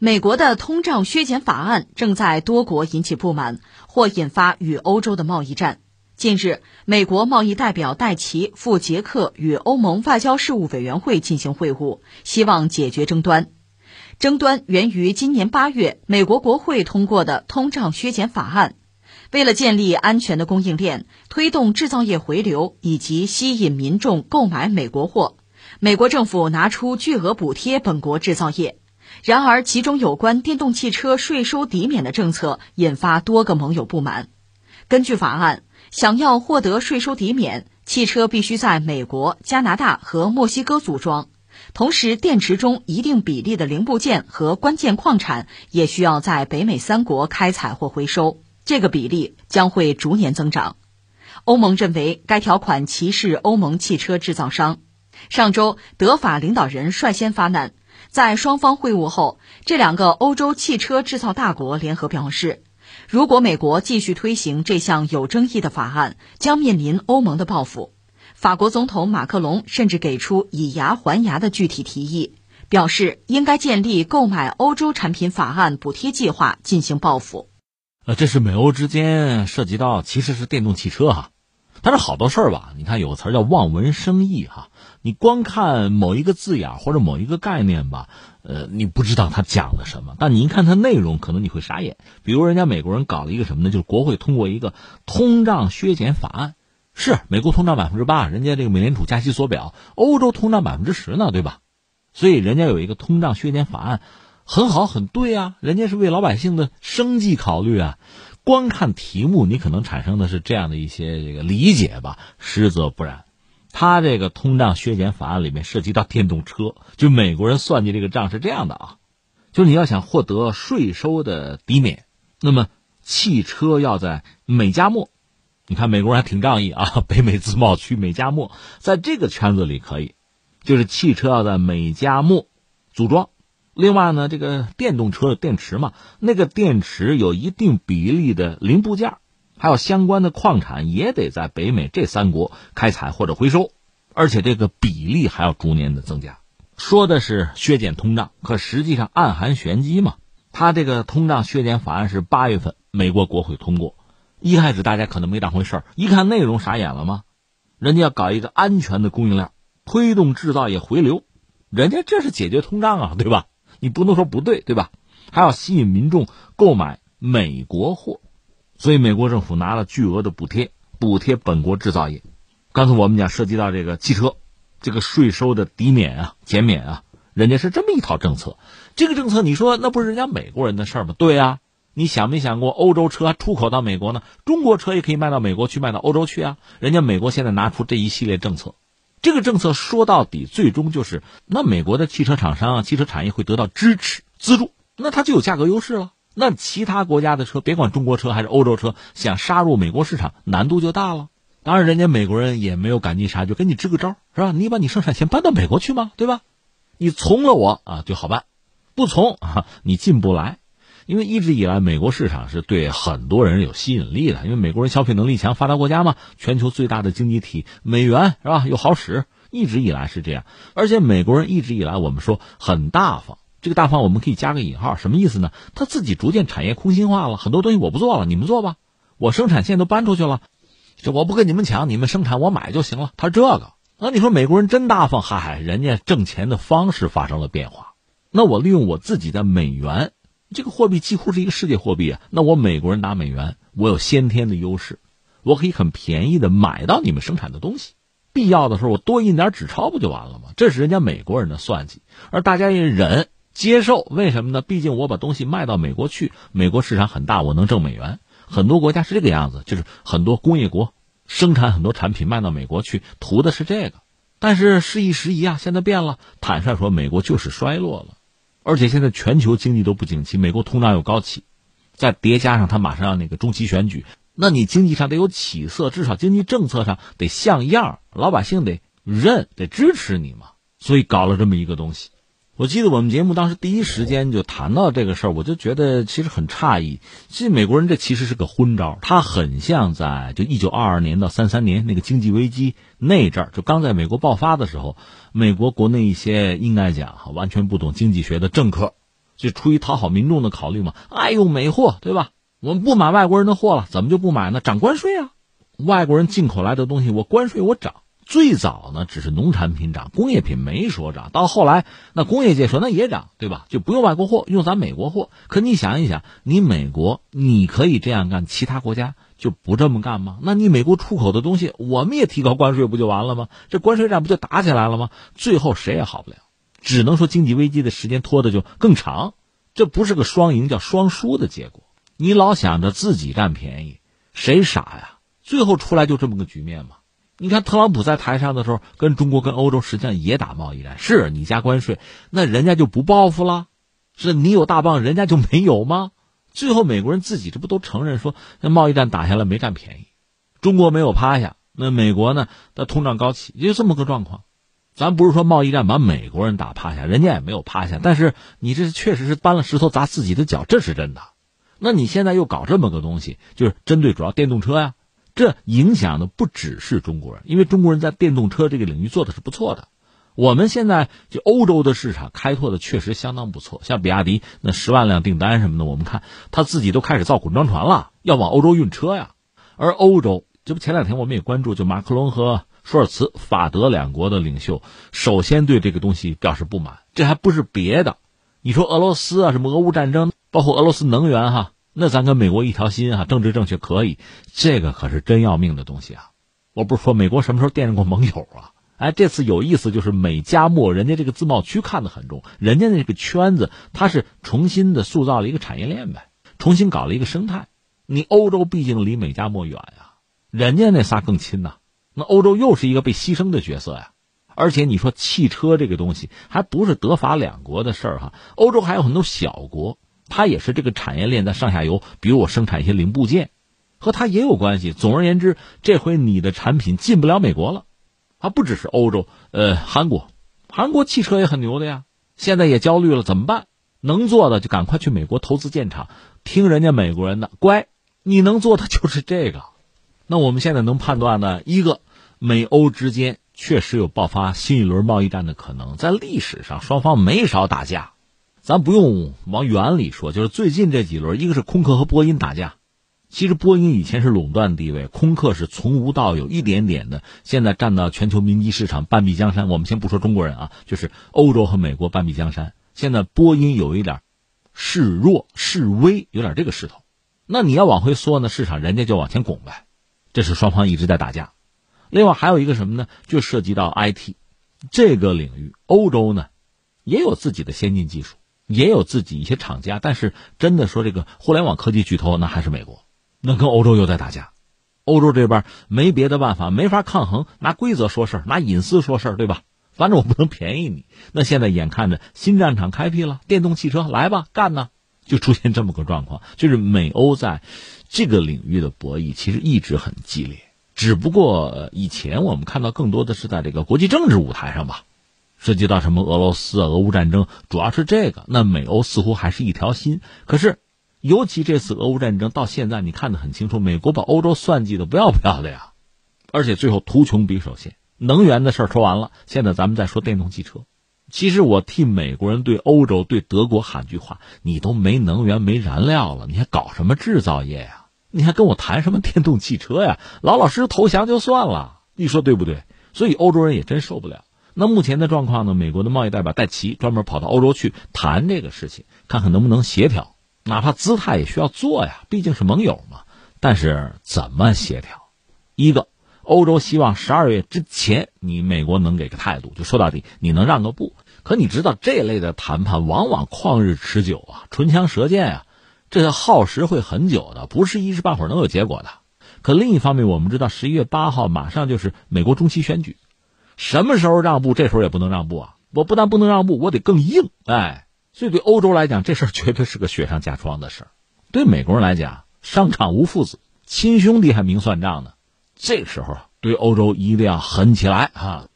美国的通胀削减法案正在多国引起不满，或引发与欧洲的贸易战。近日，美国贸易代表戴奇赴捷克与欧盟外交事务委员会进行会晤，希望解决争端。争端源于今年八月美国国会通过的通胀削减法案。为了建立安全的供应链，推动制造业回流以及吸引民众购买美国货，美国政府拿出巨额补贴本国制造业。然而，其中有关电动汽车税收抵免的政策引发多个盟友不满。根据法案，想要获得税收抵免，汽车必须在美国、加拿大和墨西哥组装，同时电池中一定比例的零部件和关键矿产也需要在北美三国开采或回收，这个比例将会逐年增长。欧盟认为该条款歧视欧盟汽车制造商。上周，德法领导人率先发难，在双方会晤后，这两个欧洲汽车制造大国联合表示。如果美国继续推行这项有争议的法案，将面临欧盟的报复。法国总统马克龙甚至给出以牙还牙的具体提议，表示应该建立购买欧洲产品法案补贴计划进行报复。呃，这是美欧之间涉及到其实是电动汽车哈，但是好多事儿吧，你看有个词儿叫望文生义哈。你光看某一个字眼或者某一个概念吧，呃，你不知道它讲的什么。但你一看它内容，可能你会傻眼。比如人家美国人搞了一个什么呢？就是国会通过一个通胀削减法案。是美国通胀百分之八，人家这个美联储加息缩表，欧洲通胀百分之十呢，对吧？所以人家有一个通胀削减法案，很好，很对啊。人家是为老百姓的生计考虑啊。光看题目，你可能产生的是这样的一些这个理解吧，实则不然。他这个通胀削减法案里面涉及到电动车，就美国人算计这个账是这样的啊，就是你要想获得税收的抵免，那么汽车要在美加墨，你看美国人还挺仗义啊，北美自贸区美加墨在这个圈子里可以，就是汽车要在美加墨组装，另外呢，这个电动车的电池嘛，那个电池有一定比例的零部件。还有相关的矿产也得在北美这三国开采或者回收，而且这个比例还要逐年的增加。说的是削减通胀，可实际上暗含玄机嘛。他这个通胀削减法案是八月份美国国会通过，一开始大家可能没当回事儿，一看内容傻眼了吗？人家要搞一个安全的供应链，推动制造业回流，人家这是解决通胀啊，对吧？你不能说不对，对吧？还要吸引民众购买美国货。所以，美国政府拿了巨额的补贴，补贴本国制造业。刚才我们讲涉及到这个汽车，这个税收的抵免啊、减免啊，人家是这么一套政策。这个政策，你说那不是人家美国人的事儿吗？对呀，你想没想过，欧洲车出口到美国呢？中国车也可以卖到美国去，卖到欧洲去啊。人家美国现在拿出这一系列政策，这个政策说到底，最终就是那美国的汽车厂商、汽车产业会得到支持、资助，那它就有价格优势了。那其他国家的车，别管中国车还是欧洲车，想杀入美国市场难度就大了。当然，人家美国人也没有赶尽杀绝，给你支个招，是吧？你把你生产线搬到美国去嘛，对吧？你从了我啊就好办，不从啊你进不来。因为一直以来，美国市场是对很多人有吸引力的，因为美国人消费能力强，发达国家嘛，全球最大的经济体，美元是吧？又好使，一直以来是这样。而且美国人一直以来，我们说很大方。这个大方我们可以加个引号，什么意思呢？他自己逐渐产业空心化了，很多东西我不做了，你们做吧，我生产线都搬出去了，这我不跟你们抢，你们生产我买就行了。他这个，那你说美国人真大方？嗨，人家挣钱的方式发生了变化。那我利用我自己的美元，这个货币几乎是一个世界货币啊。那我美国人拿美元，我有先天的优势，我可以很便宜的买到你们生产的东西，必要的时候我多印点纸钞不就完了吗？这是人家美国人的算计，而大家也忍。接受为什么呢？毕竟我把东西卖到美国去，美国市场很大，我能挣美元。很多国家是这个样子，就是很多工业国生产很多产品卖到美国去，图的是这个。但是时移时移啊，现在变了。坦率说，美国就是衰落了，而且现在全球经济都不景气，美国通胀又高起，再叠加上他马上要那个中期选举，那你经济上得有起色，至少经济政策上得像样，老百姓得认，得支持你嘛。所以搞了这么一个东西。我记得我们节目当时第一时间就谈到这个事儿，我就觉得其实很诧异。其实美国人这其实是个昏招，他很像在就一九二二年到三三年那个经济危机那阵儿，就刚在美国爆发的时候，美国国内一些应该讲完全不懂经济学的政客，就出于讨好民众的考虑嘛，爱用美货，对吧？我们不买外国人的货了，怎么就不买呢？涨关税啊！外国人进口来的东西，我关税我涨。最早呢，只是农产品涨，工业品没说涨。到后来，那工业界说那也涨，对吧？就不用外国货，用咱美国货。可你想一想，你美国你可以这样干，其他国家就不这么干吗？那你美国出口的东西，我们也提高关税不就完了吗？这关税战不就打起来了吗？最后谁也好不了，只能说经济危机的时间拖的就更长。这不是个双赢，叫双输的结果。你老想着自己占便宜，谁傻呀？最后出来就这么个局面嘛。你看，特朗普在台上的时候，跟中国、跟欧洲实际上也打贸易战。是你加关税，那人家就不报复了？是你有大棒，人家就没有吗？最后美国人自己这不都承认说，那贸易战打下来没占便宜，中国没有趴下，那美国呢？那通胀高企，就这么个状况。咱不是说贸易战把美国人打趴下，人家也没有趴下，但是你这确实是搬了石头砸自己的脚，这是真的。那你现在又搞这么个东西，就是针对主要电动车呀。这影响的不只是中国人，因为中国人在电动车这个领域做的是不错的。我们现在就欧洲的市场开拓的确实相当不错，像比亚迪那十万辆订单什么的，我们看他自己都开始造滚装船了，要往欧洲运车呀。而欧洲，这不前两天我们也关注，就马克龙和舒尔茨法德两国的领袖，首先对这个东西表示不满。这还不是别的，你说俄罗斯啊，什么俄乌战争，包括俄罗斯能源哈。那咱跟美国一条心啊，政治正确可以，这个可是真要命的东西啊！我不是说美国什么时候惦记过盟友啊？哎，这次有意思，就是美加墨，人家这个自贸区看得很重，人家那个圈子，它是重新的塑造了一个产业链呗，重新搞了一个生态。你欧洲毕竟离美加墨远呀，人家那仨更亲呐。那欧洲又是一个被牺牲的角色呀。而且你说汽车这个东西，还不是德法两国的事儿哈，欧洲还有很多小国。它也是这个产业链的上下游，比如我生产一些零部件，和它也有关系。总而言之，这回你的产品进不了美国了，啊，不只是欧洲，呃，韩国，韩国汽车也很牛的呀，现在也焦虑了，怎么办？能做的就赶快去美国投资建厂，听人家美国人的，乖，你能做的就是这个。那我们现在能判断呢，一个美欧之间确实有爆发新一轮贸易战的可能，在历史上双方没少打架。咱不用往远里说，就是最近这几轮，一个是空客和波音打架。其实波音以前是垄断地位，空客是从无到有，一点点的，现在占到全球民机市场半壁江山。我们先不说中国人啊，就是欧洲和美国半壁江山。现在波音有一点示弱示威，有点这个势头。那你要往回缩呢，市场人家就往前拱呗。这是双方一直在打架。另外还有一个什么呢？就涉及到 IT 这个领域，欧洲呢也有自己的先进技术。也有自己一些厂家，但是真的说这个互联网科技巨头，那还是美国，那跟欧洲又在打架。欧洲这边没别的办法，没法抗衡，拿规则说事儿，拿隐私说事儿，对吧？反正我不能便宜你。那现在眼看着新战场开辟了，电动汽车来吧，干呢，就出现这么个状况，就是美欧在这个领域的博弈其实一直很激烈，只不过以前我们看到更多的是在这个国际政治舞台上吧。涉及到什么俄罗斯啊、俄乌战争，主要是这个。那美欧似乎还是一条心。可是，尤其这次俄乌战争到现在，你看得很清楚，美国把欧洲算计的不要不要的呀。而且最后图穷匕首现，能源的事儿说完了，现在咱们再说电动汽车。其实我替美国人对欧洲、对德国喊句话：你都没能源、没燃料了，你还搞什么制造业呀？你还跟我谈什么电动汽车呀？老老实实投降就算了，你说对不对？所以欧洲人也真受不了。那目前的状况呢？美国的贸易代表戴奇专门跑到欧洲去谈这个事情，看看能不能协调，哪怕姿态也需要做呀，毕竟是盟友嘛。但是怎么协调？一个，欧洲希望十二月之前你美国能给个态度，就说到底你能让个步。可你知道这类的谈判往往旷日持久啊，唇枪舌剑啊，这耗时会很久的，不是一时半会儿能有结果的。可另一方面，我们知道十一月八号马上就是美国中期选举。什么时候让步？这时候也不能让步啊！我不但不能让步，我得更硬。哎，所以对欧洲来讲，这事儿绝对是个雪上加霜的事儿。对美国人来讲，商场无父子，亲兄弟还明算账呢。这时候对欧洲一定要狠起来啊！